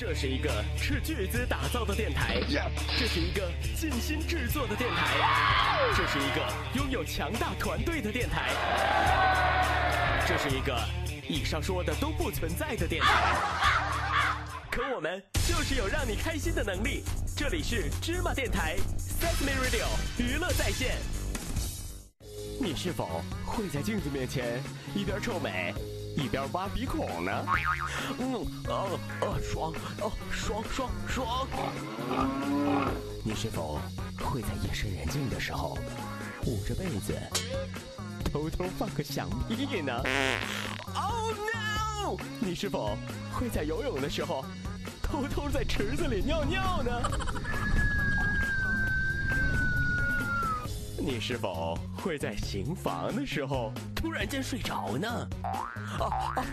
这是一个斥巨资打造的电台，这是一个尽心制作的电台，这是一个拥有强大团队的电台，这是一个以上说的都不存在的电台。可我们就是有让你开心的能力。这里是芝麻电台 Sesame Radio 娱乐在线。你是否会在镜子面前一边臭美？一边挖鼻孔呢，嗯，哦哦，爽，哦爽爽爽。你是否会在夜深人静的时候捂着被子偷偷放个响屁呢？Oh no！你是否会在游泳的时候偷偷在池子里尿尿呢？你是否会在行房的时候突然间睡着呢？啊啊！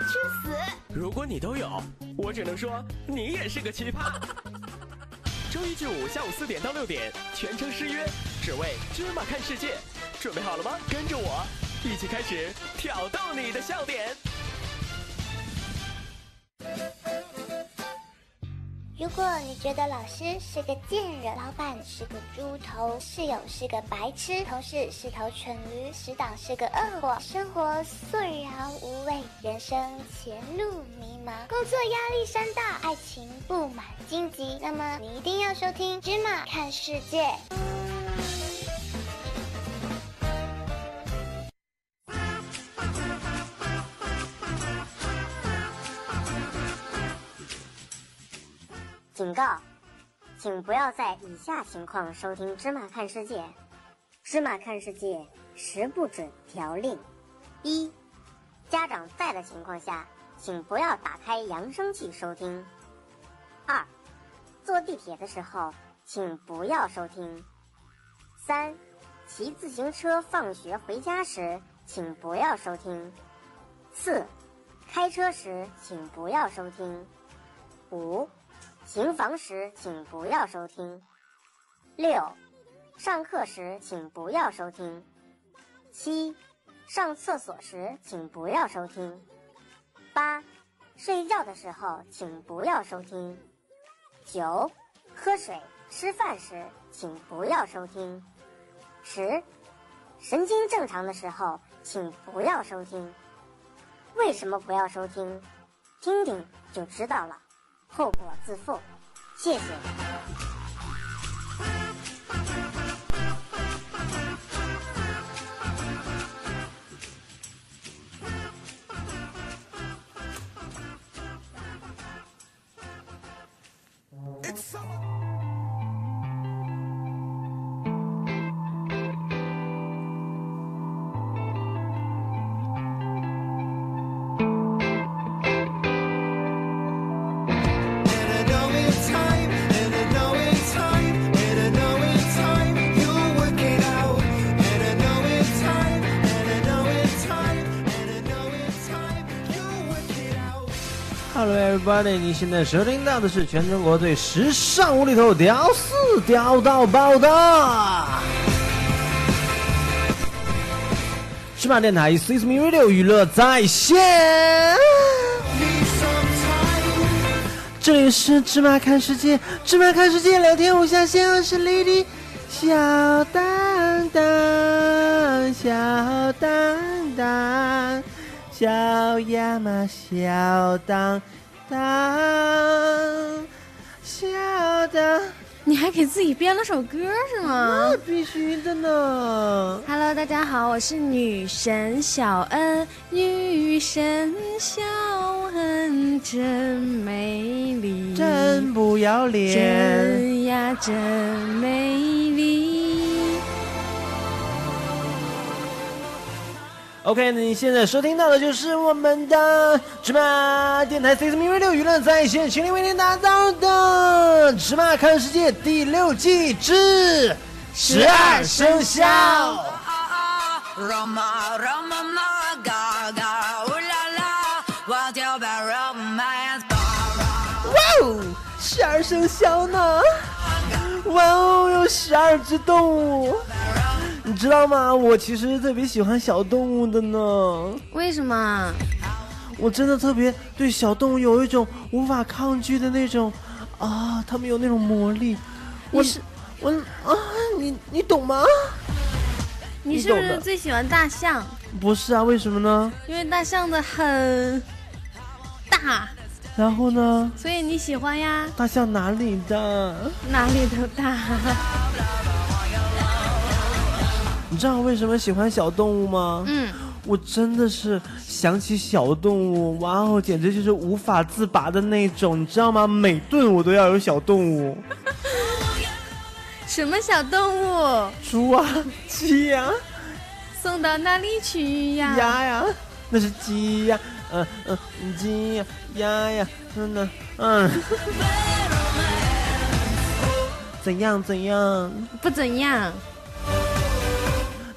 去死！如果你都有，我只能说你也是个奇葩。周一至五下午四点到六点，全程失约，只为芝麻看世界。准备好了吗？跟着我一起开始挑逗你的笑点。如果你觉得老师是个贱人，老板是个猪头，室友是个白痴，同事是头蠢驴，死党是个恶货，生活索然无味，人生前路迷茫，工作压力山大，爱情布满荆棘，那么你一定要收听《芝麻看世界》。警告，请不要在以下情况收听《芝麻看世界》。《芝麻看世界》十不准条令：一、家长在的情况下，请不要打开扬声器收听；二、坐地铁的时候，请不要收听；三、骑自行车放学回家时，请不要收听；四、开车时，请不要收听；五。行房时请不要收听。六，上课时请不要收听。七，上厕所时请不要收听。八，睡觉的时候请不要收听。九，喝水、吃饭时请不要收听。十，神经正常的时候请不要收听。为什么不要收听？听听就知道了。后果自负，谢谢。Everybody，你现在收听到的是全中国最时尚、无厘头、屌丝、屌到爆的芝麻电台 s i s m e Radio 娱乐在线。这里是芝麻看世界，芝麻看世界，聊天无下限，我是 Lady 小当当，小当当，小呀嘛，小当。当笑的，你还给自己编了首歌是吗？那必须的呢。Hello，大家好，我是女神小恩。女神小恩真美丽，真不要脸，真呀真美丽。OK，那你现在收听到的就是我们的芝麻电台 CCTV 六娱乐在线，全力为您打造的《芝麻看世界》第六季之十二生肖。哇哦，十二生肖呢？哇哦，有十二只动物。你知道吗？我其实特别喜欢小动物的呢。为什么？我真的特别对小动物有一种无法抗拒的那种啊，他们有那种魔力。我你是我啊，你你懂吗？你是不是最喜欢大象？不是啊，为什么呢？因为大象的很大，然后呢？所以你喜欢呀？大象哪里的？哪里都大。你知道为什么喜欢小动物吗？嗯，我真的是想起小动物，哇哦，简直就是无法自拔的那种，你知道吗？每顿我都要有小动物，什么小动物猪啊，鸡呀、送到哪里去呀？鸭呀，那是鸡呀，嗯嗯，鸡呀，鸭呀，嗯呢，嗯。怎样怎样？不怎样。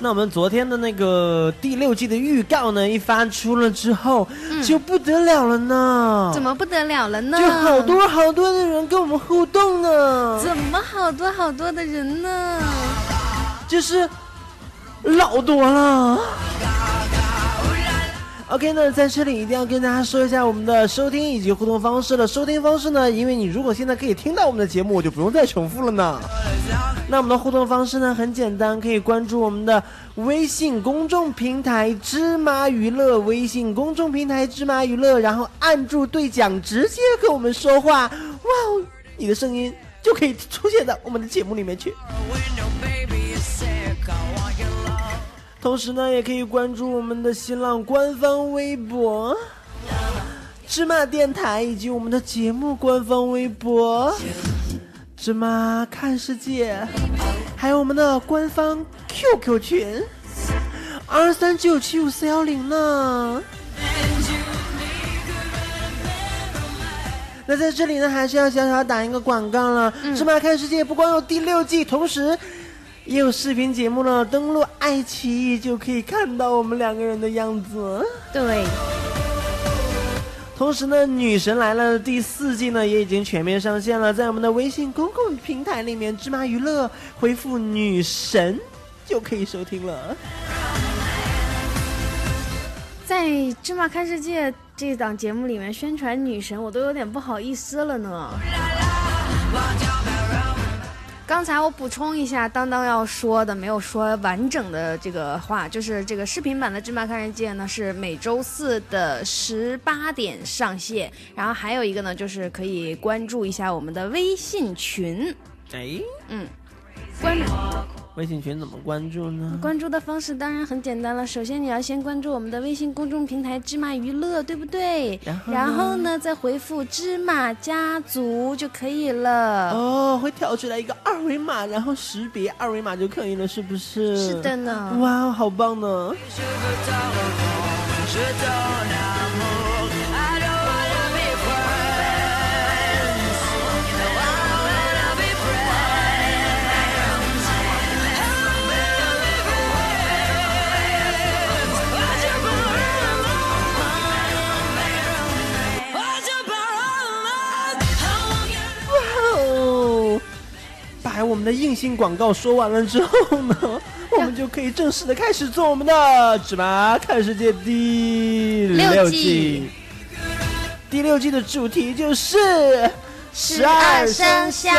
那我们昨天的那个第六季的预告呢，一发出了之后，就不得了了呢。怎么不得了了呢？就好多好多的人跟我们互动呢，怎么好多好多的人呢？就是老多了。OK 那，在这里一定要跟大家说一下我们的收听以及互动方式了。收听方式呢，因为你如果现在可以听到我们的节目，我就不用再重复了呢。那我们的互动方式呢，很简单，可以关注我们的微信公众平台“芝麻娱乐”，微信公众平台“芝麻娱乐”，然后按住对讲，直接跟我们说话。哇哦，你的声音就可以出现在我们的节目里面去。同时呢，也可以关注我们的新浪官方微博“芝麻电台”以及我们的节目官方微博“芝麻看世界”，还有我们的官方 QQ 群二三九七五四幺零呢。那在这里呢，还是要小小打一个广告了。芝麻看世界不光有第六季，同时也有视频节目了。登录爱奇艺就可以看到我们两个人的样子。对，同时呢，《女神来了》第四季呢也已经全面上线了，在我们的微信公共平台里面，芝麻娱乐回复“女神”就可以收听了。在《芝麻看世界》这档节目里面宣传女神，我都有点不好意思了呢。刚才我补充一下，当当要说的没有说完整的这个话，就是这个视频版的《芝麻看世界》呢是每周四的十八点上线，然后还有一个呢就是可以关注一下我们的微信群，哎，嗯，关微信群怎么关注呢？关注的方式当然很简单了，首先你要先关注我们的微信公众平台“芝麻娱乐”，对不对？然后呢呢，再回复“芝麻家族”就可以了。哦，会跳出来一个二维码，然后识别二维码就可以了，是不是？是的呢。哇，好棒呢！把我们的硬性广告说完了之后呢，我们就可以正式的开始做我们的《芝麻看世界》第六六季季。第六季的主题就是十二生肖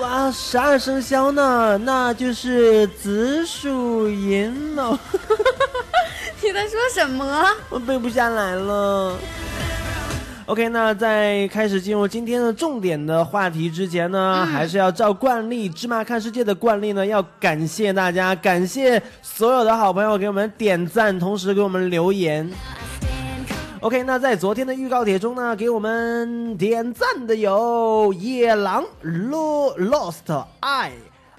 哇，十二生肖呢，那就是子鼠寅卯，你在说什么？我背不下来了。OK，那在开始进入今天的重点的话题之前呢，还是要照惯例，芝麻看世界的惯例呢，要感谢大家，感谢所有的好朋友给我们点赞，同时给我们留言。OK，那在昨天的预告帖中呢，给我们点赞的有野狼 Lo Lost 爱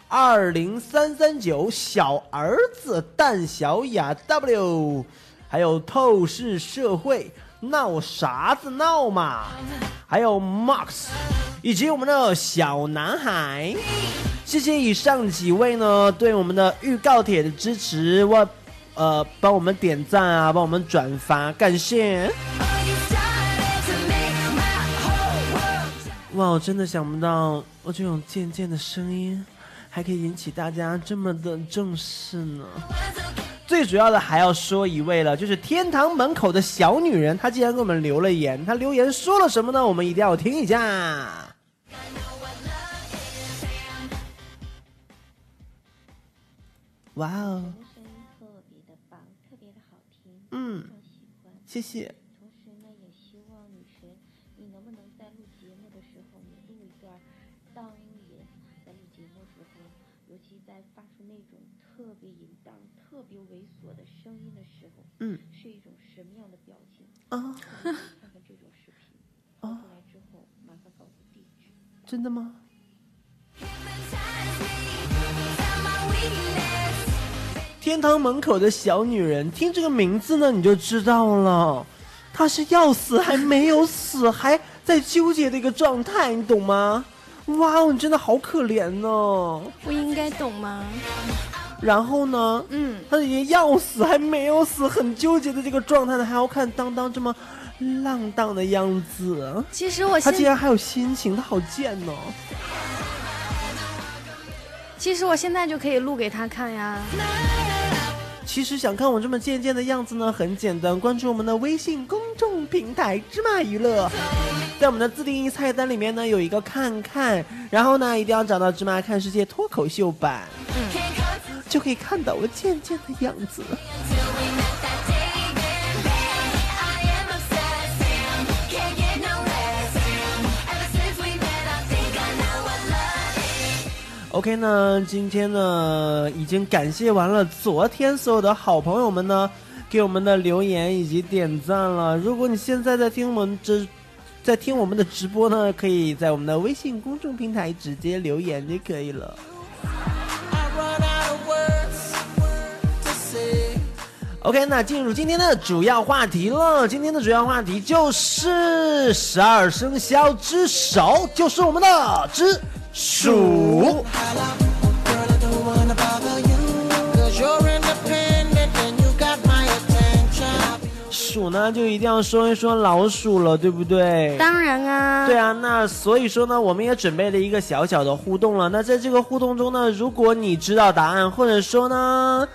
二零三三九小儿子蛋小雅 W，还有透视社会闹啥子闹嘛，还有 Max，以及我们的小男孩。谢谢以上几位呢对我们的预告帖的支持，我呃帮我们点赞啊，帮我们转发，感谢。哇，我真的想不到我这种渐渐的声音，还可以引起大家这么的重视呢。最主要的还要说一位了，就是天堂门口的小女人，她竟然给我们留了言，她留言说了什么呢？我们一定要听一下。哇哦，特别的棒，特别的好听，嗯。谢谢。嗯，是一种什么样的表情？啊，看看这种视频，发出来之后，麻烦告诉地址。真的吗？天堂门口的小女人，听这个名字呢，你就知道了，她是要死还没有死，还在纠结的一个状态，你懂吗？哇哦，你真的好可怜哦。不应该懂吗？然后呢，嗯，他已经要死还没有死，很纠结的这个状态呢，还要看当当这么浪荡的样子，其实我他竟然还有心情，他好贱哦。其实我现在就可以录给他看呀。其实想看我这么贱贱的样子呢，很简单，关注我们的微信公众平台“芝麻娱乐”，在我们的自定义菜单里面呢有一个看看，然后呢一定要找到“芝麻看世界”脱口秀版，就可以看到我贱贱的样子。OK 呢，今天呢已经感谢完了昨天所有的好朋友们呢给我们的留言以及点赞了。如果你现在在听我们这，在听我们的直播呢，可以在我们的微信公众平台直接留言就可以了。OK，那进入今天的主要话题了。今天的主要话题就是十二生肖之首，就是我们的之鼠。鼠呢，就一定要说一说老鼠了，对不对？当然啊，对啊，那所以说呢，我们也准备了一个小小的互动了。那在这个互动中呢，如果你知道答案，或者说呢，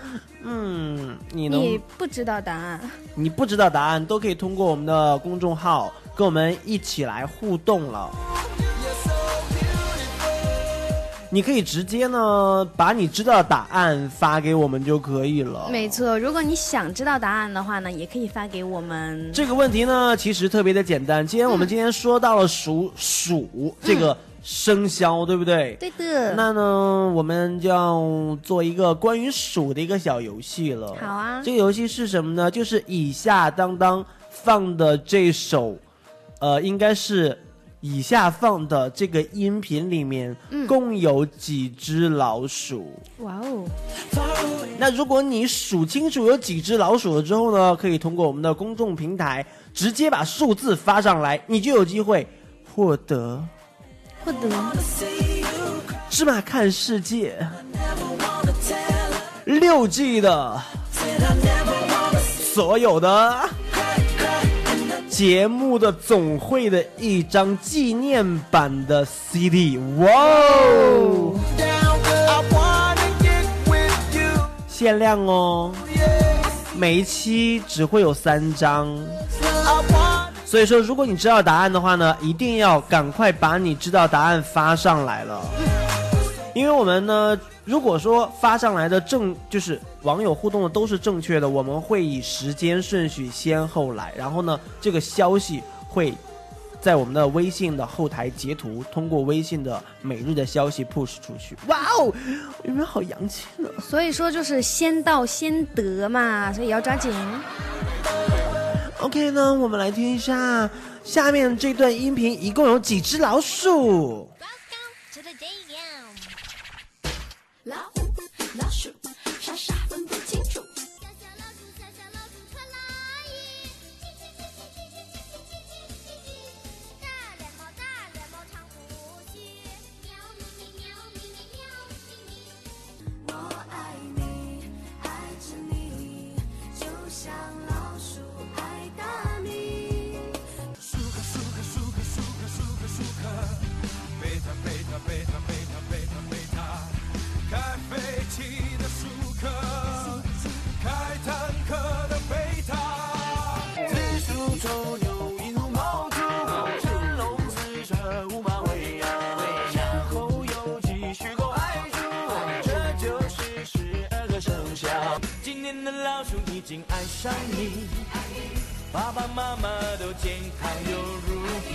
嗯，你能你不知道答案，你不知道答案，都可以通过我们的公众号跟我们一起来互动了。你可以直接呢把你知道的答案发给我们就可以了。没错。如果你想知道答案的话呢，也可以发给我们。这个问题呢，其实特别的简单。既然我们今天说到了属鼠这个生肖，对不对？对的。那呢，我们就要做一个关于鼠的一个小游戏了。好啊这个游戏是什么呢？就是以下当当放的这首，呃，应该是以下放的这个音频里面，嗯共有几只老鼠？哇哦，那如果你数清楚有几只老鼠了之后呢，可以通过我们的公众平台直接把数字发上来，你就有机会获得不得芝麻看世界六 G 的所有的节目的总会的一张纪念版的 CD，哇哦！限量哦，每一期只会有三张。所以说，如果你知道答案的话呢，一定要赶快把你知道答案发上来了。因为我们呢，如果说发上来的正就是网友互动的都是正确的，我们会以时间顺序先后来，然后呢，这个消息会在我们的微信的后台截图，通过微信的每日的消息 push 出去。哇哦，有没有好洋气呢？所以说就是先到先得嘛，所以要抓紧。OK 呢，我们来听一下下面这段音频，一共有几只老鼠？已经爱上你，爸爸妈妈都健康又如意，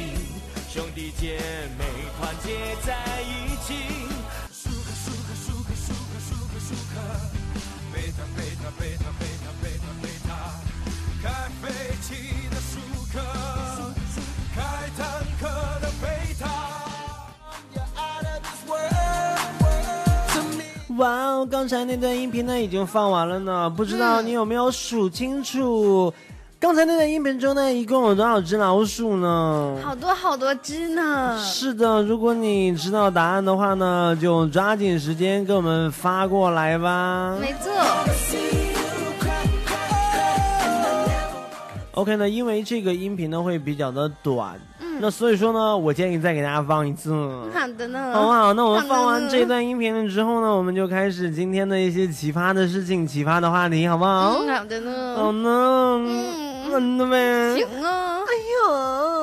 兄弟姐妹团结在一起。舒克舒克舒克舒克舒克舒克，贝塔贝塔贝塔贝塔贝塔哇哦，刚才那段音频呢已经放完了呢，不知道你有没有数清楚？刚才那段音频中呢，一共有多少只老鼠呢？好多好多只呢。是的，如果你知道答案的话呢，就抓紧时间给我们发过来吧。没错，OK 呢，因为这个音频呢会比较的短，嗯那所以说呢，我建议再给大家放一次。好的呢。好不好？那我们放完这段音频了之后呢，我们就开始今天的一些奇葩的事情、奇葩的话题，好不好？嗯，好的呢。好呢，嗯真的呗。行啊。哎呦，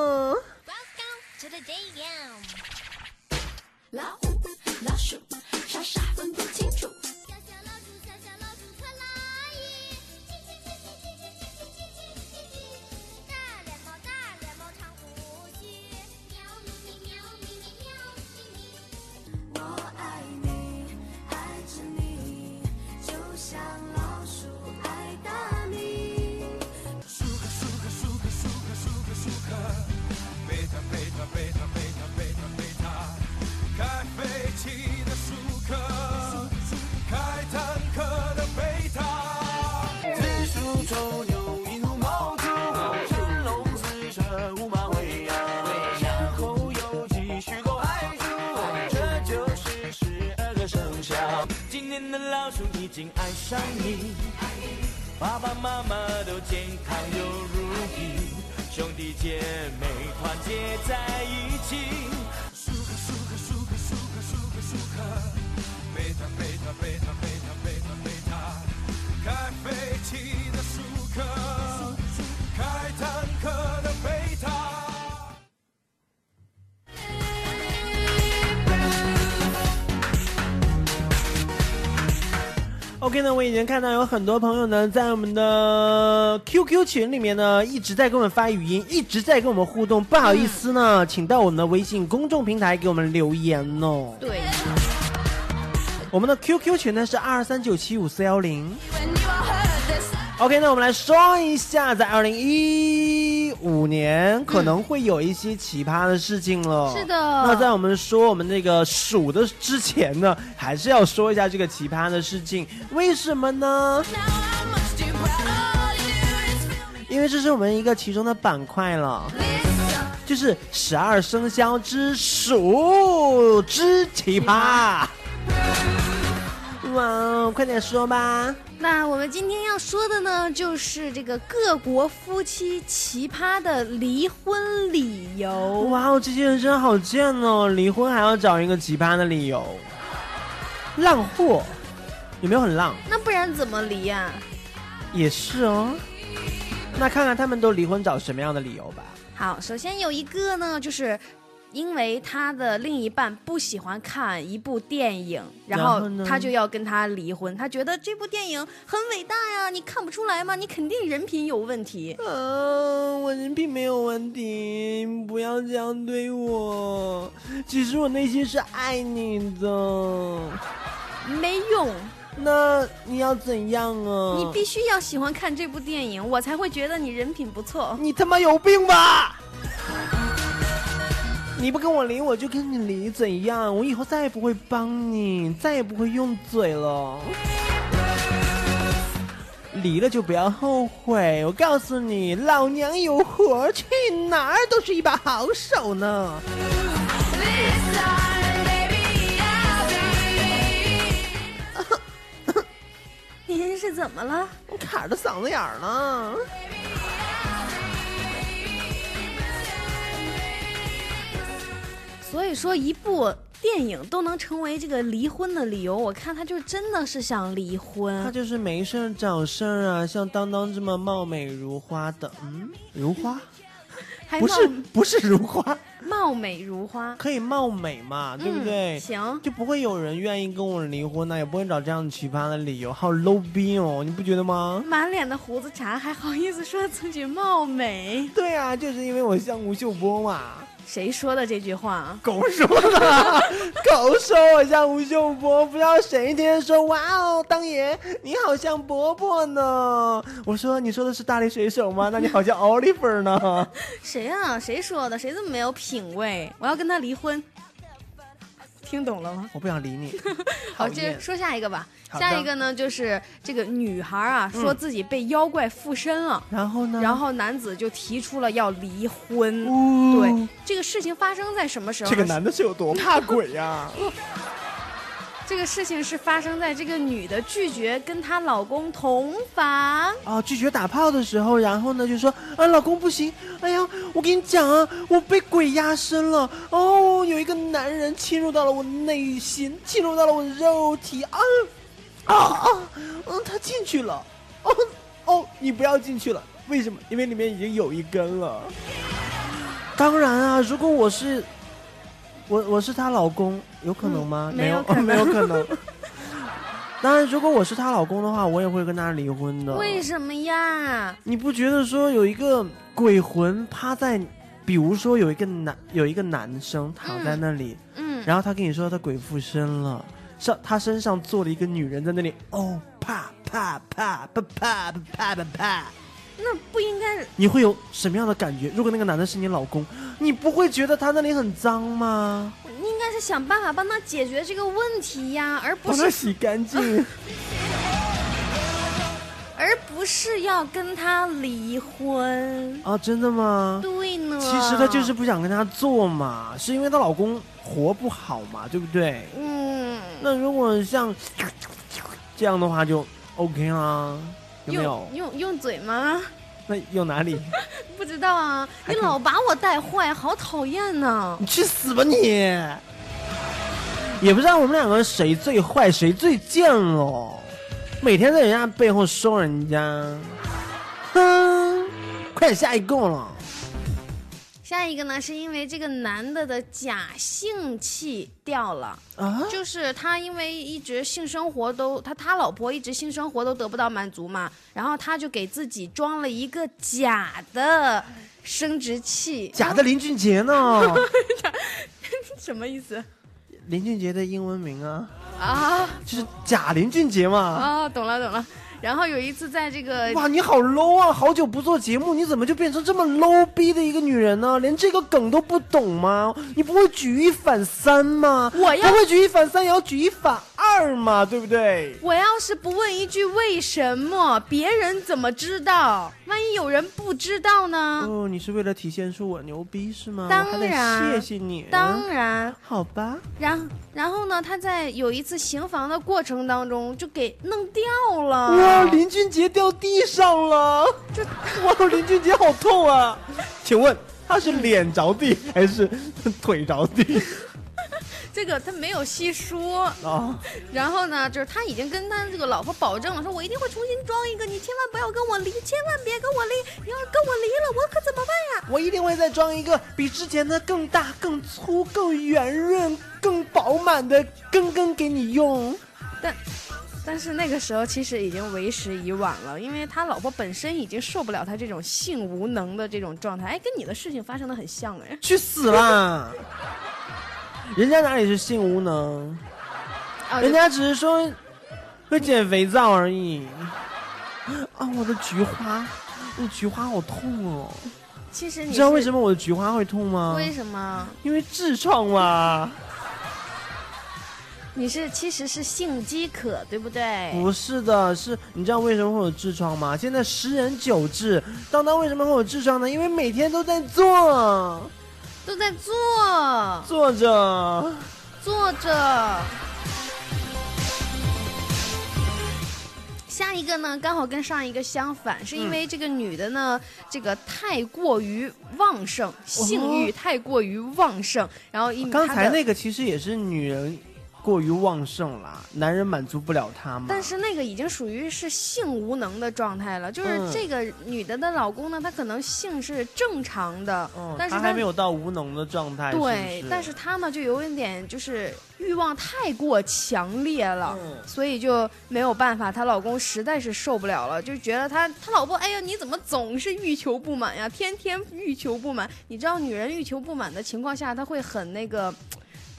老鼠已经爱上你。爸爸妈妈都健康又如意，兄弟姐妹团结在一起。OK 呢，我已经看到有很多朋友呢，在我们的 QQ 群里面呢，一直在给我们发语音，一直在跟我们互动。不好意思呢，请到我们的微信公众平台给我们留言哦。对，我们的 QQ 群呢是二三九七五四幺零。OK，那我们来说一下，在二零一五年可能会有一些奇葩的事情了。是的那在我们说我们那个数的之前呢，还是要说一下这个奇葩的事情。为什么呢？因为这是我们一个其中的板块了，就是十二生肖之鼠之奇葩。哇，快点说吧！那我们今天要说的呢，就是这个各国夫妻奇葩的离婚理由。哇哦，这些人真好贱哦！离婚还要找一个奇葩的理由，浪货，有没有很浪？那不然怎么离呀、也是哦。那看看他们都离婚找什么样的理由吧。好，首先有一个呢，就是因为他的另一半不喜欢看一部电影，然后他就要跟他离婚。他觉得这部电影很伟大呀，你看不出来吗？你肯定人品有问题。嗯，我人品没有问题，不要这样对我。其实我内心是爱你的。没用，那你要怎样啊？你必须要喜欢看这部电影，我才会觉得你人品不错。你他妈有病吧！你不跟我离，我就跟你离，怎样？我以后再也不会帮你，再也不会用嘴了。离了就不要后悔，我告诉你，老娘有活，去哪儿都是一把好手呢。您是怎么了？我卡着嗓子眼儿了。所以说，一部电影都能成为这个离婚的理由，我看他就真的是想离婚他。就是没事儿找事儿啊，像当当这么貌美如花的，嗯，如花 还不是冒不是如花，貌貌美如花，可以貌美嘛，对不对？嗯行，就不会有人愿意跟我离婚呢，也不会找这样奇葩的理由，好 low 逼哦，你不觉得吗？满脸的胡子茬，还好意思说自己貌美？对啊，就是因为我像吴秀波嘛。谁说的这句话？狗说的，狗说我像吴秀波，不知道谁天天说哇哦，当爷你好像伯伯呢。我说你说的是大力水手吗？那你好像 Oliver 呢。谁啊？谁说的？谁这么没有品味？我要跟他离婚。听懂了吗？我不想理你。好，接着说下一个吧。下一个呢，就是这个女孩啊，嗯说自己被妖怪附身了，然后呢？然后男子就提出了要离婚。呜对，这个事情发生在什么时候？这个男的是有多怕鬼呀、这个事情是发生在这个女的拒绝跟她老公同房。啊，拒绝打炮的时候，然后呢就说啊，老公不行，哎呀，我跟你讲啊，我被鬼压身了，哦，有一个男人侵入到了我内心，侵入到了我的肉体，啊啊啊，嗯，他进去了，哦哦，你不要进去了，为什么？因为里面已经有一根了。当然啊，如果我是我我是她老公，有可能吗？嗯没有 没有可能。当然，如果我是她老公的话，我也会跟她离婚的。为什么呀？你不觉得说有一个鬼魂趴在，比如说有一个男有一个男生躺在那里，嗯，然后他跟你说他鬼附身了，上他身上坐了一个女人在那里，哦啪啪啪啪啪啪啪啪啪，那不应该。你会有什么样的感觉？如果那个男的是你老公，你不会觉得他那里很脏吗？应该是想办法帮他解决这个问题呀，而不是帮他洗干净。而不是要跟他离婚。啊，真的吗？对呢，其实她就是不想跟他做嘛，是因为她老公活不好嘛，对不对？嗯，那如果像这样的话就 OK 啦，有没有用？用用嘴吗？那用哪里？不知道啊，你老把我带坏，好讨厌呢。你去死吧你！也不知道我们两个谁最坏，谁最贱哦。每天在人家背后说人家，哼，快点下一个了。下一个呢，是因为这个男的的假性器掉了，啊？就是他因为一直性生活都他他老婆一直性生活都得不到满足嘛，然后他就给自己装了一个假的生殖器，假的林俊杰呢？什么意思林俊杰的英文名啊，啊？就是假林俊杰嘛。啊，懂了懂了。然后有一次在这个哇，你好 low 啊！好久不做节目，你怎么就变成这么 low 逼的一个女人呢？连这个梗都不懂吗？你不会举一反三吗？我要不会举一反三，也要举一反二嘛，对不对？我要是不问一句为什么，别人怎么知道？万一有人不知道呢？哦，你是为了体现出我牛逼是吗？当然谢谢你。当然，好吧。然然后呢，他在有一次行房的过程当中就给弄掉了。哇，林俊杰掉地上了！这 哇，林俊杰好痛啊！请问他是脸着地还是 腿着地这个他没有细说。啊？然后呢，就是他已经跟他这个老婆保证了，说我一定会重新装一个，你千万不要跟我离，千万别跟我离，你要是跟我离了，我可怎么办呀？我一定会再装一个比之前的更大、更粗、更圆润、更饱满的根根给你用。但但是那个时候其实已经为时已晚了，因为他老婆本身已经受不了他这种性无能的这种状态。哎，跟你的事情发生的很像哎。去死啦！人家哪里是性无能，啊人家只是说会减肥皂而已。啊，我的菊花，我的菊花好痛哦！其实你你知道为什么？我的菊花会痛吗？为什么？因为痔疮嘛。你是其实是性饥渴，对不对？不是的，是你知道为什么会有痔疮吗？现在十人九痔。当当为什么会有痔疮呢？因为每天都在坐，都在坐坐着。坐着。下一个呢，刚好跟上一个相反，是因为这个女的呢，这个太过于旺盛，性欲太过于旺盛，然后一刚才那个其实也是女人过于旺盛了，男人满足不了她嘛。但是那个已经属于是性无能的状态了，就是嗯这个女的的老公呢，他可能性是正常的，嗯，但是他还没有到无能的状态，对，但是他呢就有一点就是欲望太过强烈了，嗯所以就没有办法，她老公实在是受不了了，就觉得他他老婆，哎呀，你怎么总是欲求不满呀？天天欲求不满，你知道女人欲求不满的情况下，她会很那个。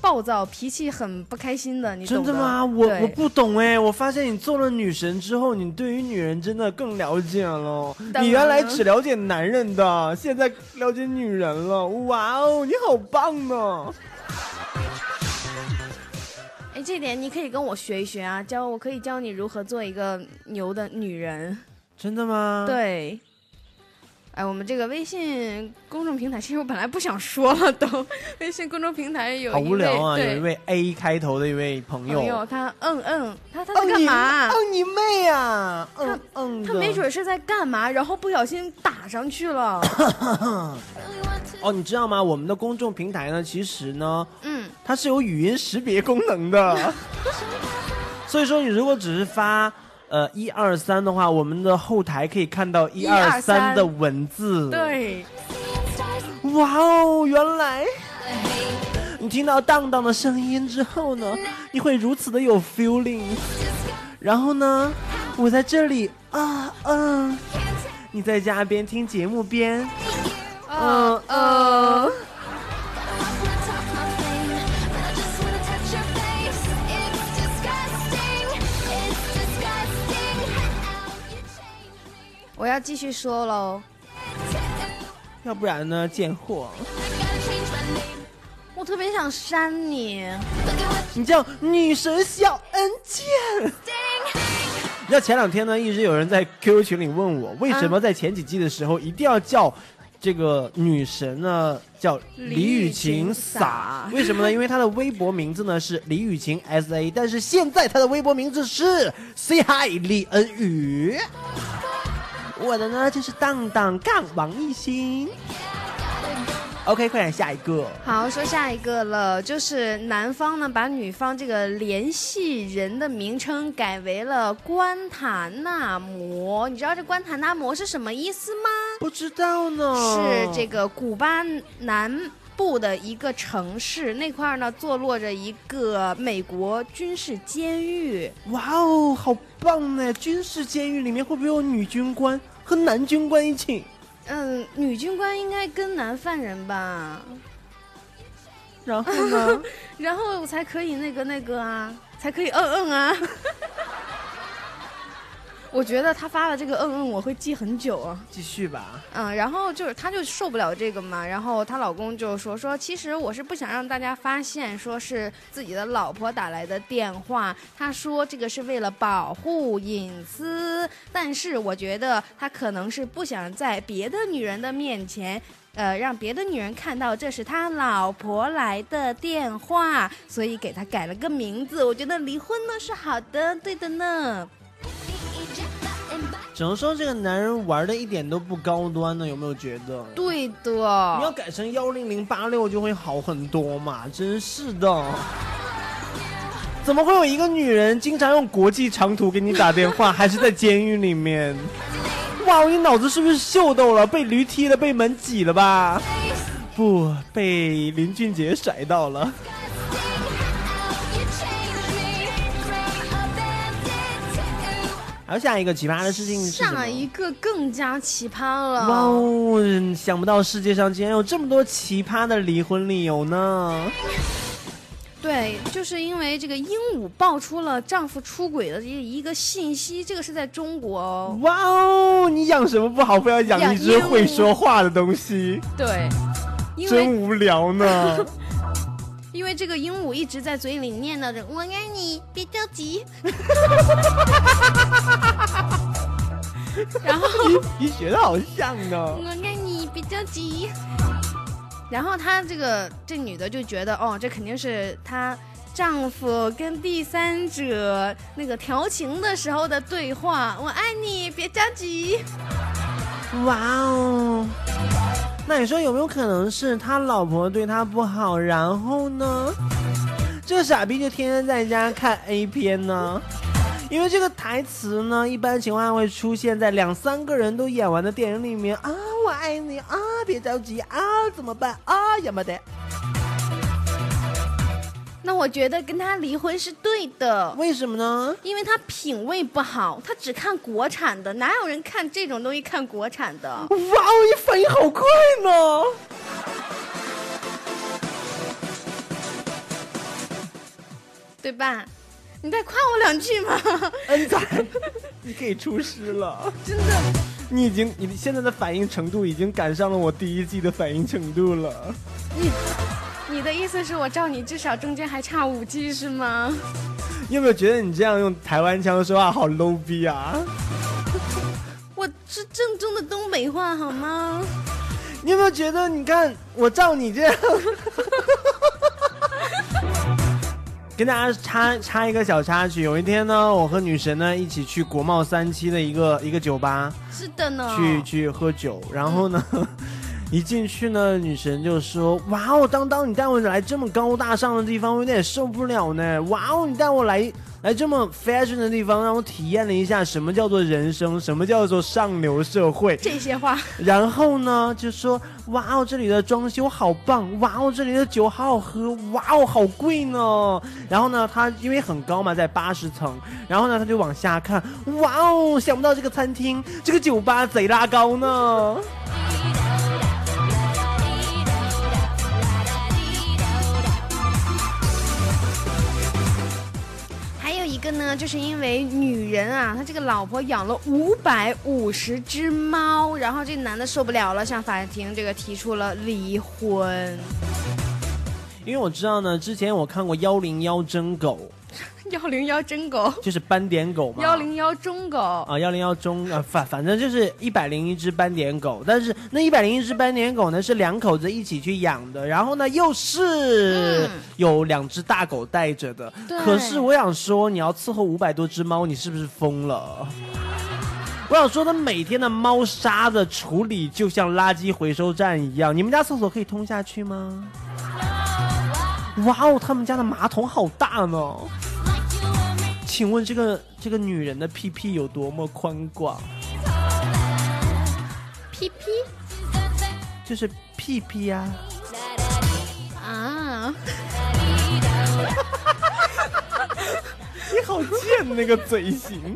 暴躁，脾气很不开心的，你懂真的吗？我我不懂哎，我发现你做了女神之后，你对于女人真的更了解了。你原来只了解男人的，现在了解女人了。哇哦，你好棒呢！哎，这点你可以跟我学一学啊，教我可以教你如何做一个牛的女人。真的吗？，对，哎，我们这个微信公众平台，其实我本来不想说了都，微信公众平台有好无聊啊！有一位 A 开头的一位朋友，朋友，他嗯嗯，他他嗯在干嘛？你嗯你妹啊！嗯嗯，他没准是在干嘛，然后不小心打上去了。哦，你知道吗？我们的公众平台呢，其实呢，嗯，它是有语音识别功能的，所以说你如果只是发呃一二三的话，我们的后台可以看到一二三的文字。，对，哇哦，原来你听到荡荡的声音之后呢，你会如此的有 feeling。然后呢，我在这里啊嗯，你在家边听节目边嗯嗯。我要继续说喽。要不然呢，贱货，我特别想扇你，你叫女神小恩贱。你知道前两天呢，一直有人在 QQ 群里问我，为什么在前几季的时候一定要叫这个女神呢？叫李雨晴洒？为什么呢？因为她的微博名字呢是李雨晴 SA，但是现在她的微博名字是 Say Hi 李恩宇。我的呢就是当当杠王艺兴。OK，快点下一个。好，说下一个了，就是男方呢把女方这个联系人的名称改为了关塔那摩，你知道这关塔那摩是什么意思吗？不知道呢，是这个古巴南部的一个城市，那块儿呢坐落着一个美国军事监狱。哇哦，好棒呢！军事监狱里面会不会有女军官和男军官一起？嗯，女军官应该跟男犯人吧，然后呢？然后才可以那个那个啊，才可以嗯嗯啊。我觉得他发的这个嗯嗯，我会记很久啊。继续吧。嗯，然后就是她就受不了这个嘛，然后她老公就说说，其实我是不想让大家发现说是自己的老婆打来的电话，他说这个是为了保护隐私，但是我觉得他可能是不想在别的女人的面前。呃，让别的女人看到这是他老婆来的电话，所以给他改了个名字。我觉得离婚呢是好的，对的呢。只能说这个男人玩的一点都不高端呢，有没有觉得？对的。你要改成幺零零八六就会好很多嘛，真是的。怎么会有一个女人经常用国际长途给你打电话，还是在监狱里面？哇，你脑子是不是秀逗了？被驴踢了，被门挤了吧？不，被林俊杰甩到了。还有下一个奇葩的事情是？下一个更加奇葩了。哇哦，想不到世界上竟然有这么多奇葩的离婚理由呢！对，就是因为这个鹦鹉爆出了丈夫出轨的一一个信息，这个是在中国哦。哇哦，你养什么不好，非要养一只会说话的东西，对，因真无聊呢！因为这个鹦鹉一直在嘴里念叨着“我爱你，别着急”，然后你学的好像呢。我爱你，别着急。然后她这个这女的就觉得，哦，这肯定是她丈夫跟第三者那个调情的时候的对话。我爱你，别着急。哇哦，那你说有没有可能是他老婆对他不好，然后呢，这傻逼就天天在家看 A 片呢。因为这个台词呢，一般情况下会出现在两三个人都演完的电影里面啊，我爱你啊，别着急啊，怎么办啊，也没得。那我觉得跟他离婚是对的，为什么呢？因为他品味不好，他只看国产的，哪有人看这种东西看国产的？哇哦，你反应好快呢！对吧？你再夸我两句嘛！恩仔，你可以出师了，真的，你已经，你现在的反应程度已经赶上了我第一季的反应程度了。你你的意思是我照你至少中间还差五 G 是吗？你有没有觉得你这样用台湾腔说话好 low 逼啊？我是正宗的东北话好吗？你有没有觉得，你看我照你这样，跟大家插插一个小插曲。有一天呢，我和女神呢一起去国贸三期的一个一个酒吧是的呢。去去喝酒，然后呢，一进去呢，女神就说：“哇哦，当当，你带我来这么高大上的地方，我有点受不了呢。哇哦，你带我来来这么 fashion 的地方，让我体验了一下什么叫做人生，什么叫做上流社会。”这些话，然后呢，就说哇哦，这里的装修好棒，哇哦，这里的酒好好喝，哇哦，好贵呢。然后呢，他因为很高嘛，在八十层，然后呢，他就往下看，哇哦，想不到这个餐厅、这个酒吧贼拉高呢。个呢，就是因为女人啊，她这个老婆养了五百五十只猫，然后这男的受不了了，向法庭这个提出了离婚。因为我知道呢，之前我看过幺零幺真狗，幺零幺真狗，就是斑点狗嘛。幺零幺中狗，啊，幺零幺中啊，反反正就是一百零一只斑点狗，但是那一百零一只斑点狗呢是两口子一起去养的，然后呢又是嗯有两只大狗带着的。对可是我想说，你要伺候五百多只猫，你是不是疯了？我想说，他每天的猫砂的处理就像垃圾回收站一样，你们家厕所可以通下去吗？哇哦，他们家的马桶好大呢。请问这个这个女人的屁屁有多么宽广？屁屁就是屁屁呀、啊，你好贱那个嘴型。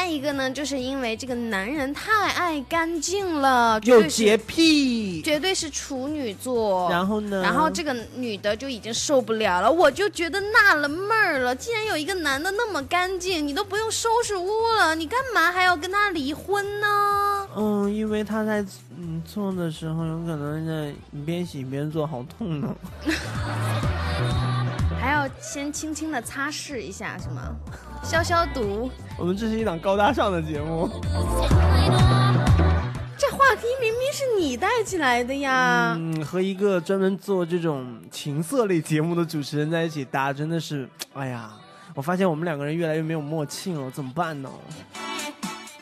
下一个呢，就是因为这个男人太爱干净了，有洁癖，绝对是处女座。然后呢？然后这个女的就已经受不了了，我就觉得纳了闷儿了。既然有一个男的那么干净，你都不用收拾屋了，你干嘛还要跟他离婚呢？嗯，因为他在嗯做的时候，有可能在一边洗一边做，好痛呢。还要先轻轻的擦拭一下，是吗？消消毒。我们这是一档高大上的节目。这话题明明是你带起来的呀。嗯，和一个专门做这种情色类节目的主持人在一起搭，真的是，哎呀，我发现我们两个人越来越没有默契了，怎么办呢？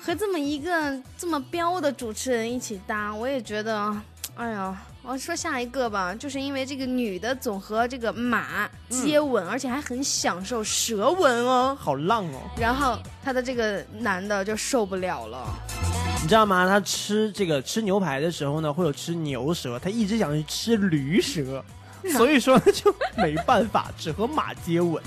和这么一个这么彪的主持人一起搭，我也觉得，哎呀，我说下一个吧，就是因为这个女的总和这个马接吻，而且还很享受舌吻哦。好浪哦！然后他的这个男的就受不了了，你知道吗？他吃这个吃牛排的时候呢，会有吃牛舌，他一直想去吃驴舌，所以说就没办法，只和马接吻。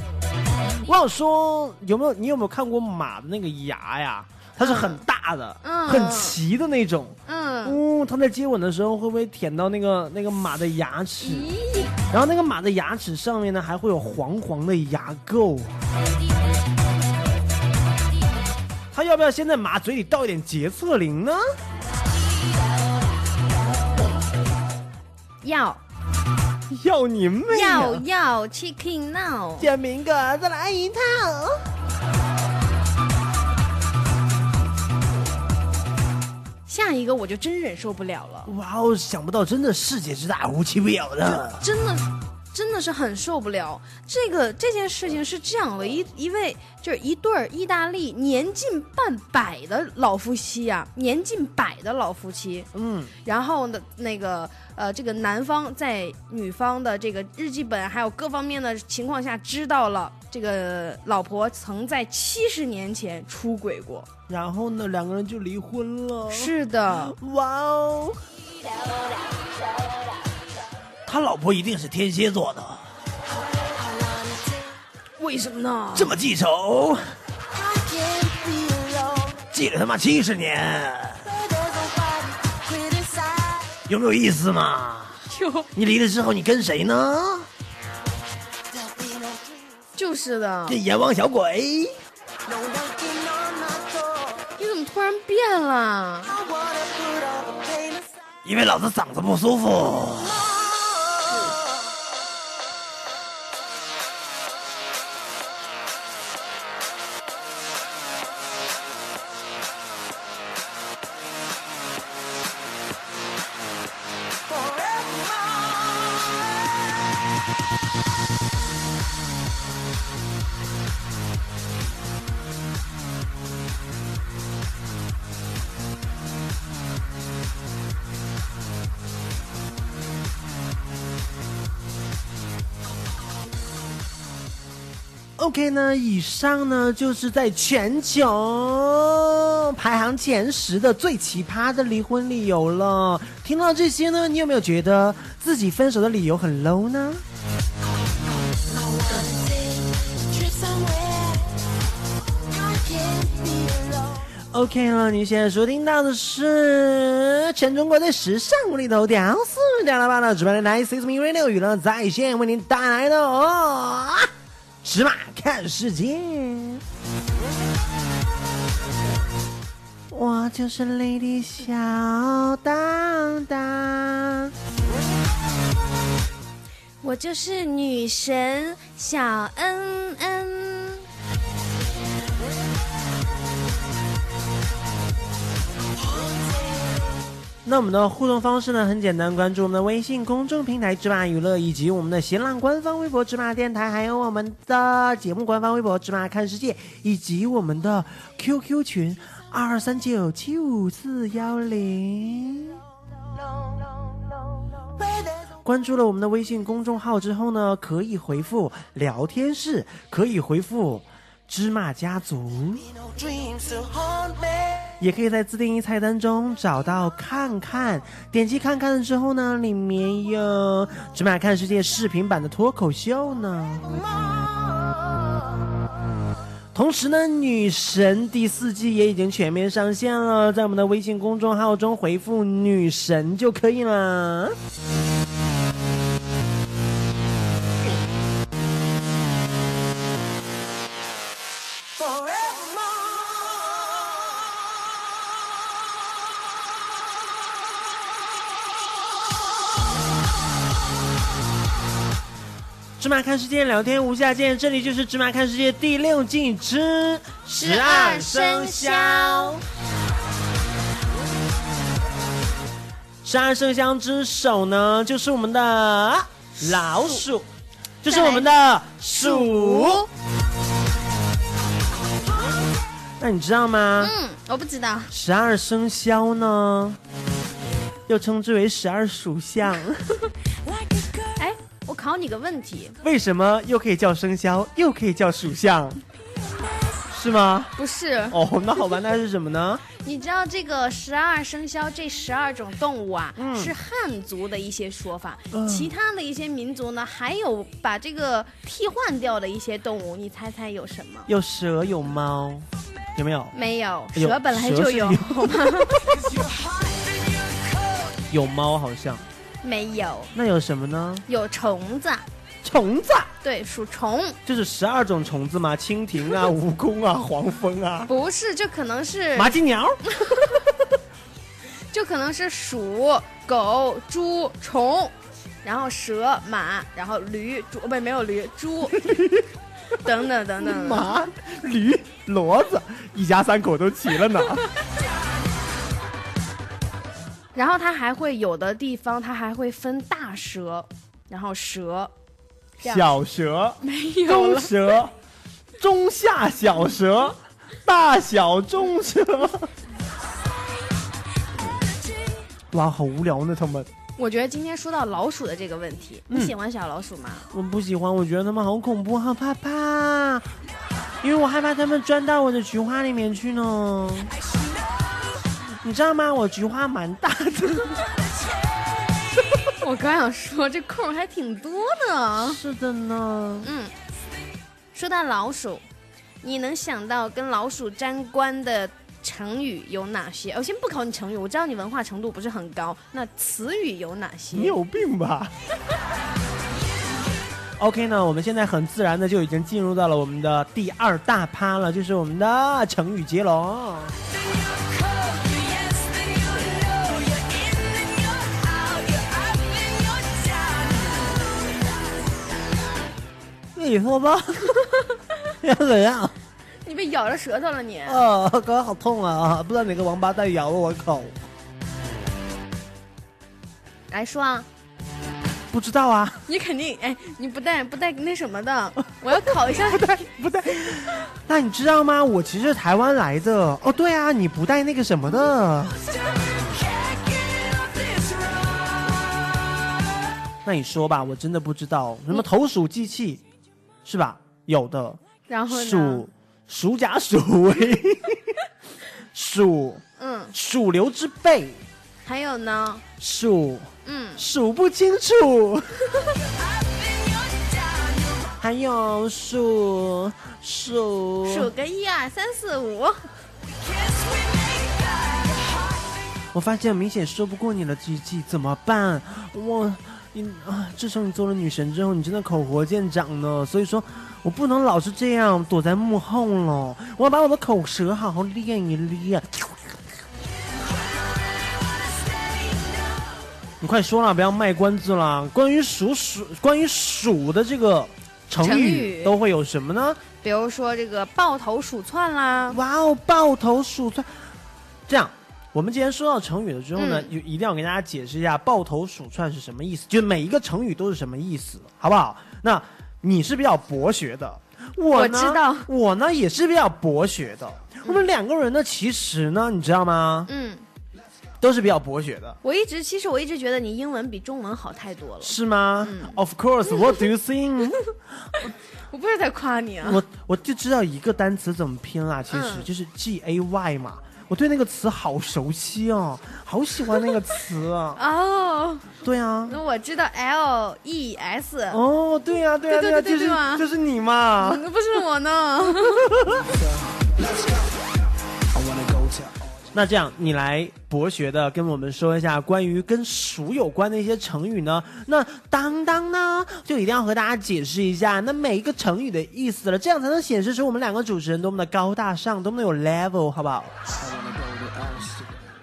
我想说，有没有你有没有看过马的那个牙呀？它是很大的，嗯很齐的那种。嗯，哦，它在接吻的时候会不会舔到那个那个马的牙齿？咦，然后那个马的牙齿上面呢，还会有黄黄的牙垢。他要不要先在马嘴里倒一点洁厕灵呢？要要你妹啊！要要 chicken now，建明哥，再来一套。下一个我就真忍受不了了，哇哦，想不到真的世界之大，无奇不有的。真的真的是很受不了。这个这件事情是这样的，一一位就是一对儿意大利年近半百的老夫妻啊，年近百的老夫妻，嗯，然后呢，那个呃，这个男方在女方的这个日记本还有各方面的情况下，知道了这个老婆曾在七十年前出轨过。然后呢，两个人就离婚了。是的，哇哦，他老婆一定是天蝎座的，为什么呢？这么记仇，记了他妈七十年，有没有意思嘛？就你离了之后，你跟谁呢？就是的这，阎王小鬼，你怎么突然变了？因为老子嗓子不舒服。OK 呢，以上呢就是在全球排行前十的最奇葩的离婚理由了。听到这些呢，你有没有觉得自己分手的理由很 low 呢？OK 了，你现在收听到的是全中国最时尚、无厘头、屌丝、屌老爸的直播电台 s i s m Radio 娱乐在线为您带来的哦，芝麻看世界。我就是 Lady 小当当。我就是女神小恩恩。那我们的互动方式呢很简单，关注我们的微信公众平台“芝麻娱乐”，以及我们的新浪官方微博“芝麻电台”，还有我们的节目官方微博“芝麻看世界”，以及我们的 QQ 群二二三九七五四幺零。关注了我们的微信公众号之后呢，可以回复“聊天室”，可以回复“芝麻家族”。也可以在自定义菜单中找到“看看”，点击“看看”了之后呢，里面有芝麻看世界视频版的脱口秀呢。同时呢，女神第四季也已经全面上线了，在我们的微信公众号中回复“女神”就可以了。芝麻看世界，聊天无下限。这里就是芝麻看世界第六季之十二生肖。十二生肖之首呢，就是我们的老鼠，就是我们的鼠。那你知道吗？嗯，我不知道。十二生肖呢，又称之为十二属相。考你个问题，为什么又可以叫生肖，又可以叫属相？是吗？不是？哦，那好吧，那是什么呢？你知道这个十二生肖这十二种动物啊，嗯是汉族的一些说法，嗯其他的一些民族呢，还有把这个替换掉的一些动物，你猜猜有什么？有蛇，有猫，有没有？没有，蛇本来就有，有？有猫好像。没有，那有什么呢？有虫子，虫子，对，属虫，就是十二种虫子嘛，蜻蜓啊、蜈蚣啊、黄蜂啊、不是，就可能是麻鸡鸟。就可能是鼠、狗、猪、虫，然后蛇、马，然后驴、猪，不，没有驴，猪，等等等等。马、驴、骡子，一家三口都齐了呢。然后它还会有的地方，它还会分大蛇，然后蛇，小蛇、没有中。蛇、中下小蛇、大小中蛇。哇，好无聊呢，他们。我觉得今天说到老鼠的这个问题，你嗯喜欢小老鼠吗？我不喜欢，我觉得他们好恐怖，好怕怕，因为我害怕他们钻到我的菊花里面去呢。你知道吗？我菊花蛮大的。我刚想说这空还挺多的。是的呢。嗯，说到老鼠，你能想到跟老鼠沾关的成语有哪些？我先不考你成语，我知道你文化程度不是很高。那词语有哪些？你有病吧？OK 呢，我们现在很自然的就已经进入到了我们的第二大趴了，就是我们的成语接龙。你说吧，要怎样？你被咬着舌头了你？哦，刚刚好痛啊！不知道哪个王八蛋咬了我口，来说啊，不知道啊。你肯定哎，你不带不带那什么的，我要考一下。不带不带，那你知道吗？我其实是台湾来的。哦，对啊，你不带那个什么的。那你说吧，我真的不知道什么投鼠忌器，是吧？有的，然后呢？鼠鼠甲鼠为鼠嗯，鼠流之辈，还有呢？数嗯，数不清楚。还有数数数个一二三四五。我发现明显说不过你了，G G 怎么办？我，你啊，自从你做了女神之后，你真的口活见长呢。所以说我不能老是这样躲在幕后了，我要把我的口舌好好练一练。你快说了，不要卖关子了。关于鼠鼠，关于鼠的这个成语都会有什么呢？比如说这个抱头鼠窜啦，哇哦，抱头鼠窜。这样，我们既然说到成语了之后呢，嗯就一定要给大家解释一下“抱头鼠窜”是什么意思，就每一个成语都是什么意思，好不好？那你是比较博学的，我呢，我知道我呢也是比较博学的。我们两个人呢，其实呢，你知道吗？嗯，都是比较博学的，我一直其实我一直觉得你英文比中文好太多了。是吗、嗯 o f course. What do you think? 我不是在夸你啊，我我就知道一个单词怎么拼啊，其实嗯就是 G A Y 嘛。我对那个词好熟悉哦，好喜欢那个词啊。哦，对啊，那我知道 L E S，哦，对呀、对呀、对呀、就是就是你嘛。那不是我呢。那这样，你来博学的跟我们说一下关于跟鼠有关的一些成语呢？那当当呢，就一定要和大家解释一下那每一个成语的意思了，这样才能显示出我们两个主持人多么的高大上，多么的有 level，好不好？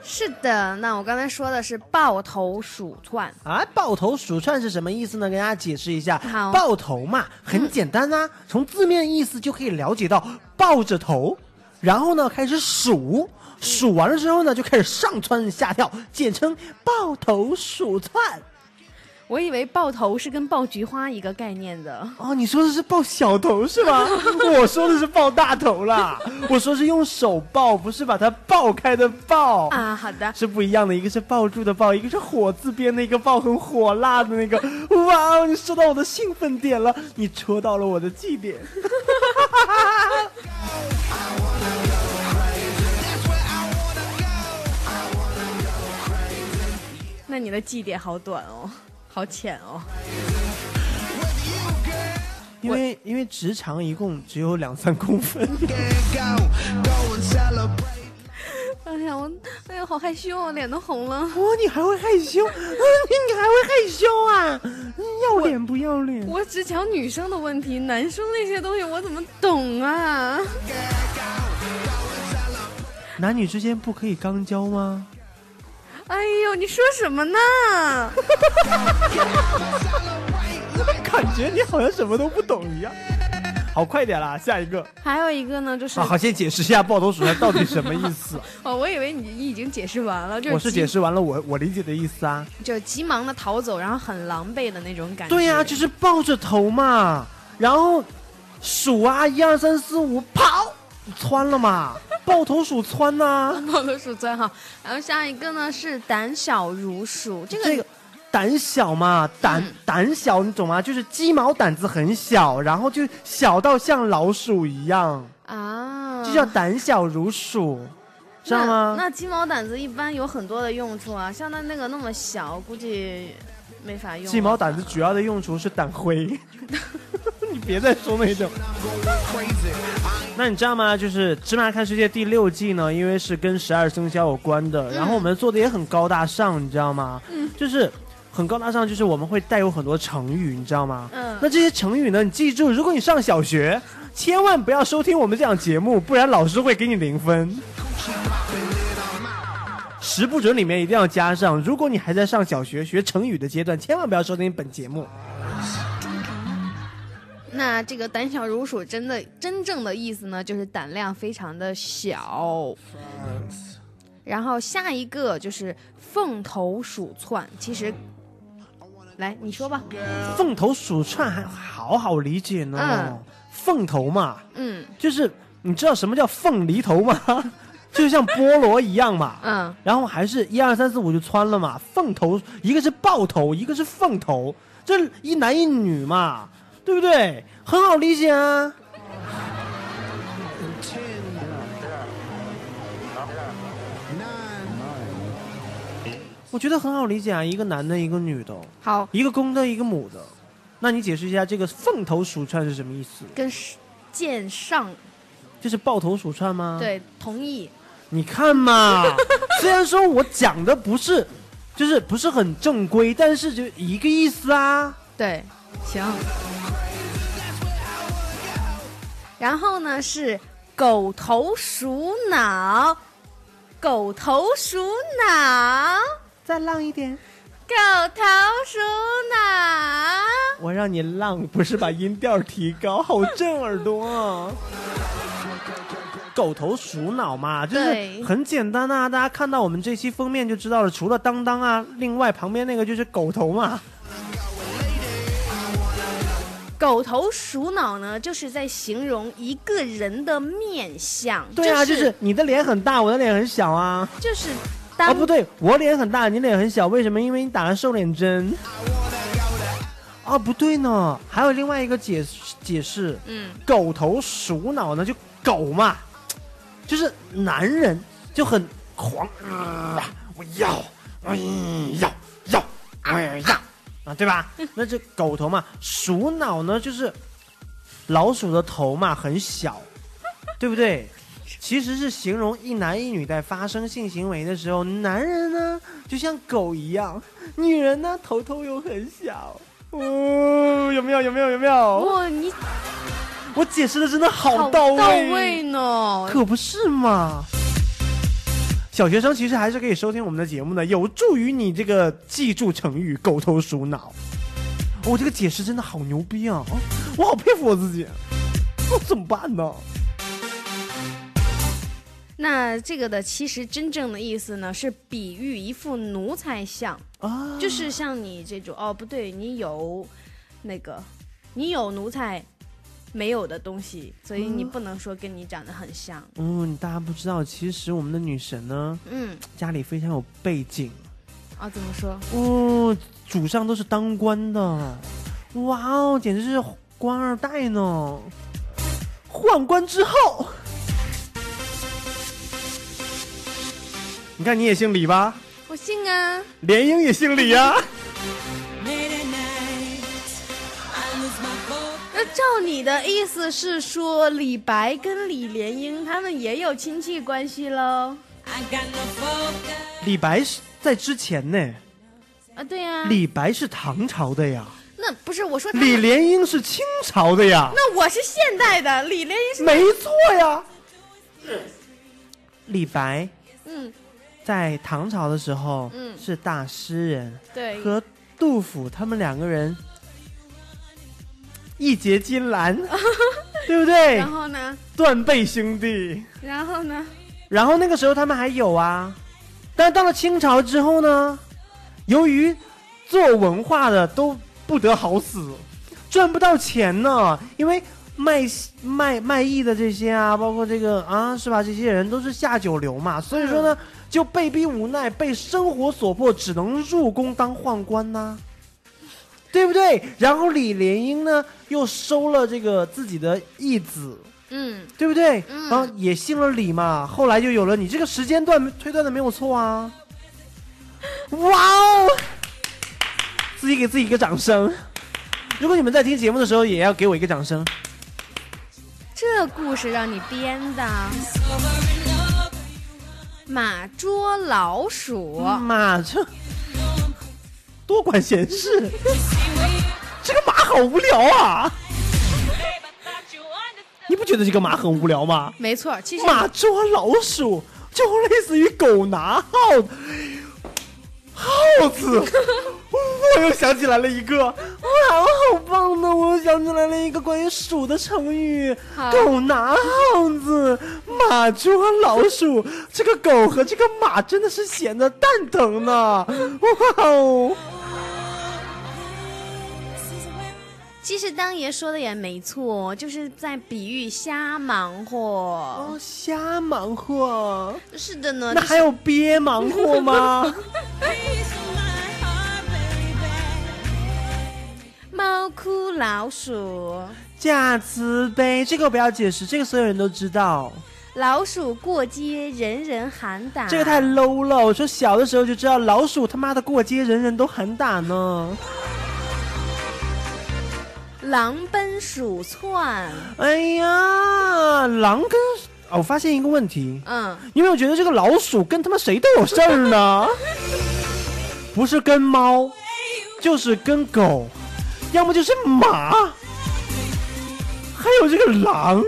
是的，那我刚才说的是抱头鼠窜，啊，抱头鼠窜是什么意思呢？跟大家解释一下。好抱头嘛，很简单啊，从字面意思就可以了解到抱着头，然后呢开始数，数完了之后呢就开始上蹿下跳，简称抱头鼠窜。我以为抱头是跟抱菊花一个概念的。哦，你说的是抱小头是吗？我说的是抱大头啦，我说是用手抱，不是把它爆开的爆。啊，好的，是不一样的，一个是抱住的抱，一个是火字边的一个抱，很火辣的那个。哇哦，你说到我的兴奋点了，你戳到了我的祭点。那你的记点好短哦，好浅哦。因为因为直肠一共只有两三公分，哎呀，我哎呀，好害羞哦，脸都红了。哇，你还会害羞？啊，你还会害羞啊？要脸不要脸？我只讲女生的问题，男生那些东西我怎么懂啊？男女之间不可以肛交吗？哎呦，你说什么呢？感觉你好像什么都不懂一样。好，快点啦，下一个。还有一个呢，就是啊，好，先解释一下抱头鼠窜到底什么意思。哦，我以为你已经解释完了，就是我是解释完了，我我理解的意思啊。就急忙的逃走，然后很狼狈的那种感觉。对呀、就是抱着头嘛，然后数啊，一二三四五，跑，窜了嘛，抱头鼠窜呐、抱头鼠窜哈。然后下一个呢是胆小如鼠，这个这个胆小嘛，胆、嗯胆小，你懂吗？就是鸡毛胆子很小，然后就小到像老鼠一样，啊，就叫胆小如鼠，知道那吗？那鸡毛掸子一般有很多的用处啊，像它那个那么小，估计没法用。鸡毛掸子主要的用处是掸灰，你别再说那种。那你知道吗？就是《芝麻看世界》第六季呢，因为是跟十二生肖有关的，然后我们做的也很高大上，你知道吗？嗯，就是很高大上，就是我们会带有很多成语，你知道吗？嗯那这些成语呢，你记住，如果你上小学，千万不要收听我们这档节目，不然老师会给你零分。十不准里面一定要加上，如果你还在上小学学成语的阶段，千万不要收听本节目。那这个胆小如鼠真的真正的意思呢，就是胆量非常的小。然后下一个就是凤头鼠窜，其实，来你说吧。凤头鼠窜还好好理解呢。嗯凤头嘛，嗯就是你知道什么叫凤梨头吗？就像菠萝一样嘛。嗯，然后还是一二三四五就窜了嘛。凤头，一个是豹头，一个是凤头，这一男一女嘛，对不对？很好理解啊。我觉得很好理解啊，一个男的，一个女的，好，一个公的，一个母的。那你解释一下这个凤头鼠窜是什么意思？跟是剑上就是抱头鼠窜吗？，对同意。你看嘛，虽然说我讲的不是，就是不是很正规，但是就一个意思啊。对，行。然后呢是狗头鼠脑，狗头鼠脑，再浪一点，狗头鼠脑。我让你浪，不是把音调提高，好震耳朵啊。狗头鼠脑嘛，就是很简单啊，大家看到我们这期封面就知道了。除了当当啊，另外旁边那个就是狗头嘛。狗头鼠脑呢，就是在形容一个人的面相。对啊，就就是你的脸很大，我的脸很小啊。就是当哦，不对，我脸很大，你脸很小，为什么？因为你打了瘦脸针。啊，不对呢，还有另外一个解解释，嗯，狗头鼠脑呢，就狗嘛，就是男人就很狂，啊、我要，哎要要，哎要啊，对吧？那这狗头嘛，鼠脑呢就是老鼠的头嘛，很小，对不对？其实是形容一男一女在发生性行为的时候，男人呢就像狗一样，女人呢头头又很小。哦，有没有？有没有？有没有？哇，你我解释的真的好好到位，到位呢。可不是嘛。小学生其实还是可以收听我们的节目的，有助于你这个记住成语“狗头鼠脑”。我、这个解释真的好牛逼啊！我好佩服我自己，我 怎么办呢？那这个的其实真正的意思呢，是比喻一副奴才相，啊，就是像你这种哦，不对，你有那个，你有奴才没有的东西，所以你不能说跟你长得很像。嗯，大家不知道，其实我们的女神呢，嗯，家里非常有背景啊，怎么说？哦，祖上都是当官的，哇哦，简直是官二代呢。宦官之后，你看你也姓李吧？我姓啊。连英也姓李啊。你的意思是说，李白跟李莲英他们也有亲戚关系喽？李白是在之前呢，啊，对呀、李白是唐朝的呀，那不是我说李莲英是清朝的呀。那我是现代的，李莲英是没错呀。李白嗯，在唐朝的时候，嗯是大诗人，对，和杜甫他们两个人义结金兰，对不对然？后呢？断背兄弟。然后呢？然后那个时候他们还有啊，但是到了清朝之后呢，由于做文化的都不得好死，赚不到钱呢，因为卖卖卖艺的这些啊，包括这个啊，是吧？这些人都是下九流嘛，所以说呢，就被逼无奈，被生活所迫，只能入宫当宦官呐、对不对？然后李莲英呢，又收了这个自己的义子，嗯，对不对？嗯然后也姓了李嘛，后来就有了你这个时间段推断的没有错啊！哇哦，自己给自己一个掌声。如果你们在听节目的时候，也要给我一个掌声。这故事让你编的。马捉老鼠，马这多管闲事，好无聊啊！你不觉得这个马很无聊吗？没错，其实马捉老鼠就类似于狗拿耗子，耗子。我又想起来了一个，哇，好棒的！我又想起来了一个关于鼠的成语：狗拿耗子，马捉老鼠。这个狗和这个马真的是闲得蛋疼呢！哇哦！其实当爷说的也没错，就是在比喻瞎忙活。哦，瞎忙活，是的呢，那还有憋忙活吗？猫哭老鼠，假慈悲，这个不要解释，这个所有人都知道。老鼠过街人人喊打。这个太 low 了。我说小的时候就知道老鼠他妈的过街人人都喊打呢。狼奔鼠窜。哎呀，狼跟哦，我发现一个问题，嗯，你有没有觉得这个老鼠跟他妈谁都有事儿呢？不是跟猫，就是跟狗，要么就是马，还有这个狼。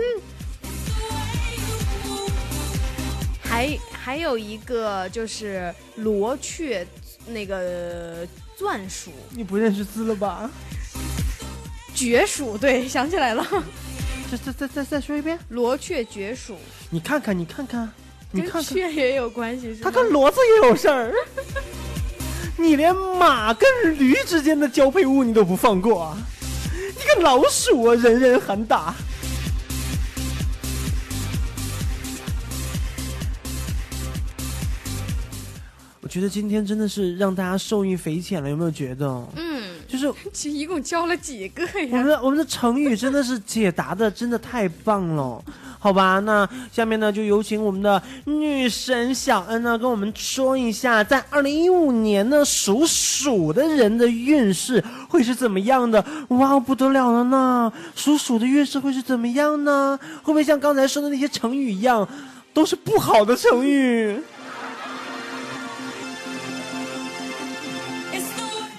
还还有一个就是罗雀，那个钻鼠、你不认识字了吧？绝鼠，对，想起来了，再再再再再说一遍。罗雀绝鼠，你看看，你看看，你跟看看，雀也有关系，是吗他跟骡子也有事儿。你连马跟驴之间的交配物你都不放过啊！你个老鼠啊，人人喊打。我觉得今天真的是让大家受益匪浅了，有没有觉得？嗯，就是 其实一共教了几个呀我们？的我们的成语真的是解答的真的太棒了，好吧？那下面呢就有请我们的女神小恩呢跟我们说一下，在二零一五年呢属鼠的人的运势会是怎么样的？哇，不得了了呢！属鼠的运势会是怎么样呢？会不会像刚才说的那些成语一样，都是不好的成语？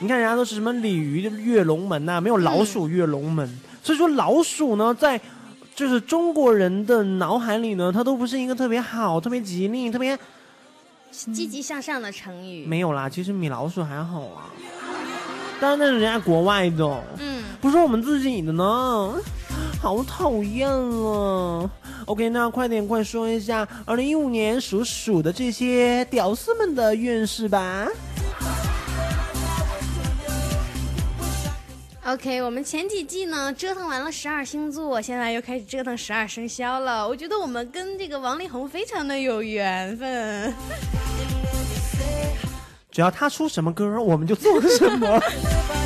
你看人家都是什么鲤鱼跃龙门呐、没有老鼠跃龙门。所以说老鼠呢，在就是中国人的脑海里呢，它都不是一个特别好、特别吉利、特别积极向上的成语。没有啦。其实米老鼠还好啊，当然那是人家国外的，嗯，不是我们自己的呢，好讨厌啊。OK，那快点快说一下二零一五年属鼠的这些屌丝们的运势吧。OK，我们前几季呢折腾完了十二星座，现在又开始折腾十二生肖了。我觉得我们跟这个王力宏非常的有缘分。只要他出什么歌，我们就做什么。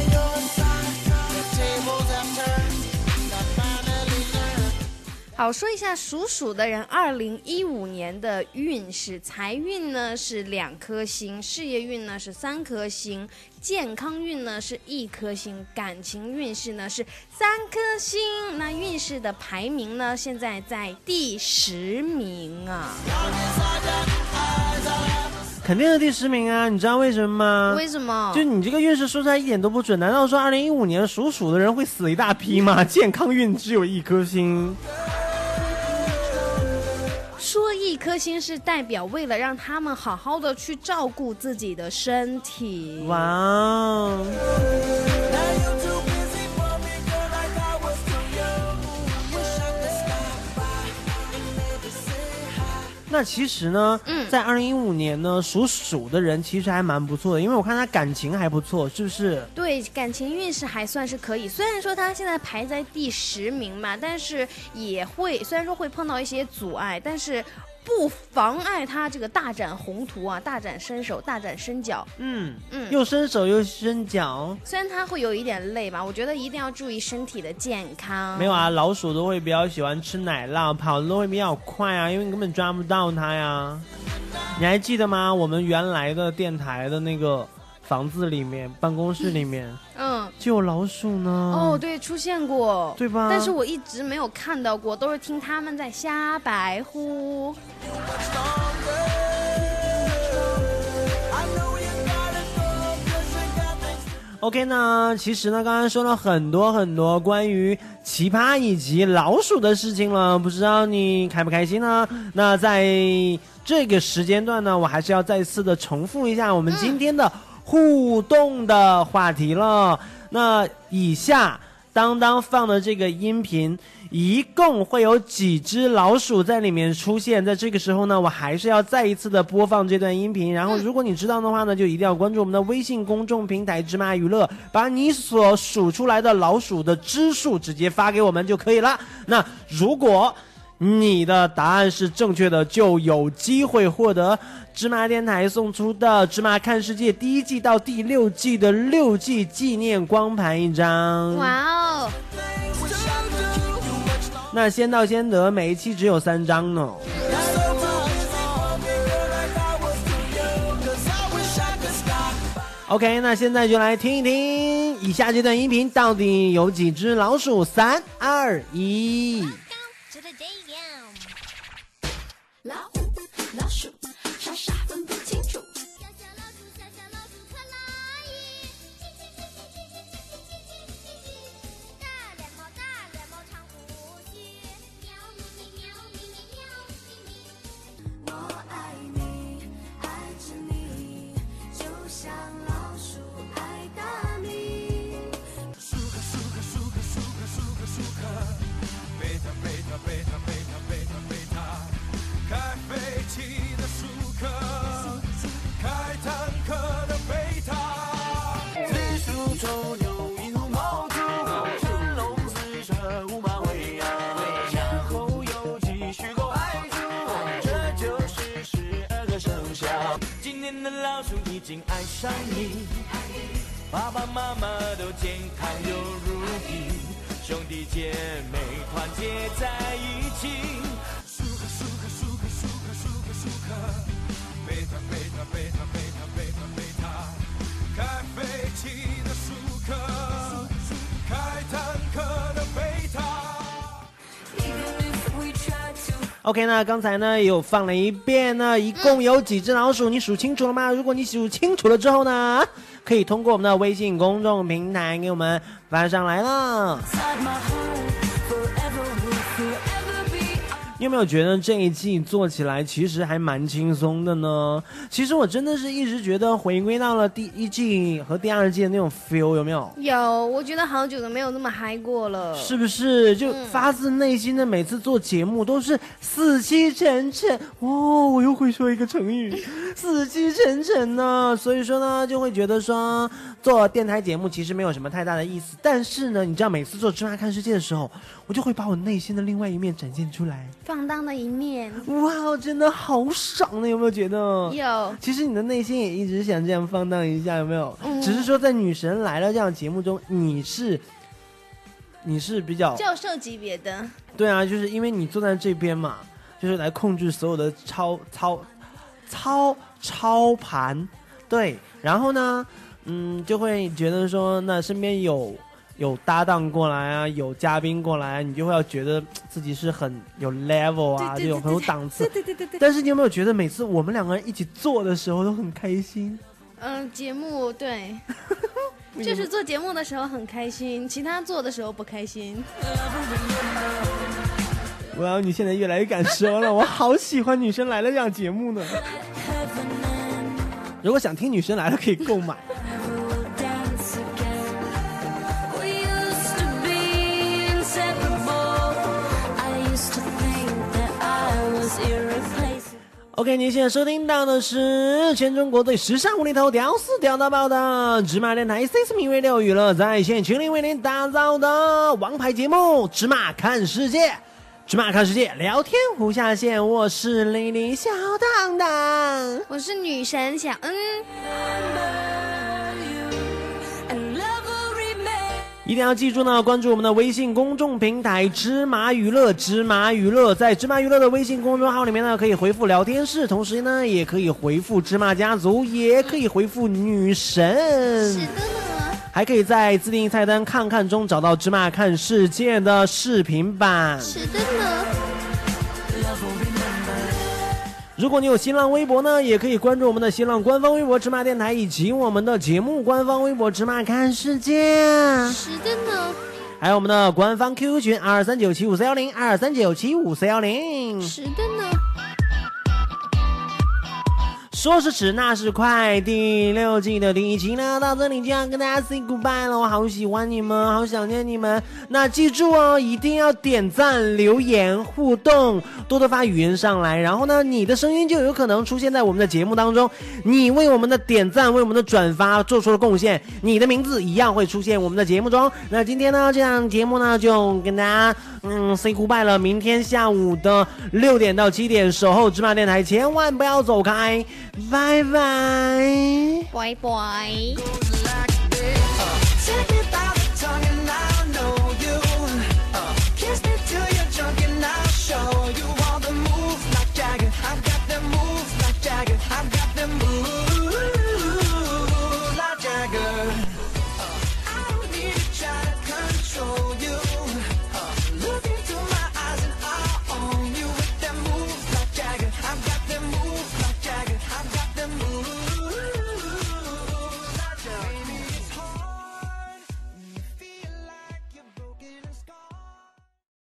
好，说一下属鼠的人，二零一五年的运势，财运呢是两颗星，事业运呢是三颗星，健康运呢是一颗星，感情运势呢是三颗星。那运势的排名呢，现在在第十名啊。肯定是第十名啊！你知道为什么吗？为什么？就你这个运势说出来一点都不准，难道说二零一五年属鼠的人会死一大批吗？健康运只有一颗星，说一颗星是代表为了让他们好好的去照顾自己的身体。哇哦！那其实呢，嗯在二零一五年呢，属鼠的人其实还蛮不错的，因为我看他感情还不错，是不是？对，感情运势还算是可以。虽然说他现在排在第十名嘛，但是也会虽然说会碰到一些阻碍，但是不妨碍他这个大展宏图啊，大展身手，大展身脚。嗯嗯又伸手又伸脚。虽然他会有一点累吧，我觉得一定要注意身体的健康。没有啊，老鼠都会比较喜欢吃奶酪，跑的都会比较快啊，因为你根本抓不到它呀。你还记得吗？我们原来的电台的那个房子里面、办公室里面嗯，就有老鼠呢。哦，，对，出现过，对吧？但是我一直没有看到过，都是听他们在瞎白呼。OK 呢，其实呢，刚刚说了很多很多关于奇葩以及老鼠的事情了，不知道你开不开心呢？那在这个时间段呢，我还是要再次的重复一下我们今天的互动的话题了。那以下当当放的这个音频，一共会有几只老鼠在里面出现？在这个时候呢，我还是要再一次的播放这段音频。然后，如果你知道的话呢，就一定要关注我们的微信公众平台“芝麻娱乐”，把你所数出来的老鼠的只数直接发给我们就可以了。那如果你的答案是正确的，就有机会获得芝麻电台送出的《芝麻看世界》第一季到第六季的六季纪念光盘一张。哇哦，那先到先得，每一期只有三张呢。OK，那现在就来听一听以下这段音频到底有几只老鼠？三、二、一。今年的老鼠已经爱上你，爸爸妈妈都健康又如意，兄弟姐妹团结在一起。舒克舒克舒克舒克舒克舒克，贝塔贝塔贝塔贝塔贝塔贝塔，开飞机 OK，那刚才呢有放了一遍呢，一共有几只老鼠？你数清楚了吗？如果你数清楚了之后呢，可以通过我们的微信公众平台给我们发上来了。你有没有觉得这一季做起来其实还蛮轻松的呢？其实我真的是一直觉得回归到了第一季和第二季的那种 feel，有没有？有，我觉得好久都没有那么嗨过了。是不是？就嗯发自内心的，每次做节目都是死气沉沉。哦，我又会说一个成语，死气沉沉呢。所以说呢，就会觉得说做电台节目其实没有什么太大的意思。但是呢，你知道每次做《芝麻看世界》的时候，我就会把我内心的另外一面展现出来。放荡的一面哇，真的好爽呢！有没有觉得？有，其实你的内心也一直想这样放荡一下，有没有？嗯只是说在《女神来了》这样节目中，你是你是比较教授级别的，对啊，就是因为你坐在这边嘛，就是来控制所有的操操操操盘，对，然后呢，嗯，就会觉得说，那身边有有搭档过来啊，有嘉宾过来，你就会要觉得自己是很有 level 啊，这种很有档次。对对对对。但是你有没有觉得每次我们两个人一起做的时候都很开心？嗯，节目对，就是做节目的时候很开心，其他做的时候不开心。哇，你现在越来越敢说了，我好喜欢《女生来了》这样节目呢。如果想听《女生来了》，可以购买。OK，您现在收听到的是全中国最时尚无厘头、屌丝屌到爆的芝麻电台 C 四名 radio 娱乐在线群里为您打造的王牌节目《芝麻看世界》。芝麻看世界，聊天无下限。我是零零小当当。我是女神小恩，一定要记住呢，关注我们的微信公众平台“芝麻娱乐”，芝麻娱乐在芝麻娱乐的微信公众号里面呢，可以回复聊天室，同时呢，也可以回复芝麻家族，也可以回复女神。是的呢。还可以在自定义菜单看看中找到《芝麻看世界》的视频版。是的呢。如果你有新浪微博呢，也可以关注我们的新浪官方微博“芝麻电台”以及我们的节目官方微博“芝麻看世界是的呢。”，还有我们的官方 QQ 群二三九七五四幺零二三九七五四幺零。是的呢。说时迟，那时快，第六季的第一期呢，到这里就要跟大家 say goodbye 了。我好喜欢你们，好想念你们。那记住哦，一定要点赞、留言、互动，多多发语音上来。然后呢，你的声音就有可能出现在我们的节目当中。你为我们的点赞、为我们的转发做出了贡献，你的名字一样会出现我们的节目中。那今天呢，这档节目呢，就跟大家嗯 say goodbye 了。明天下午的六点到七点，守候芝麻电台，千万不要走开。拜拜。拜拜。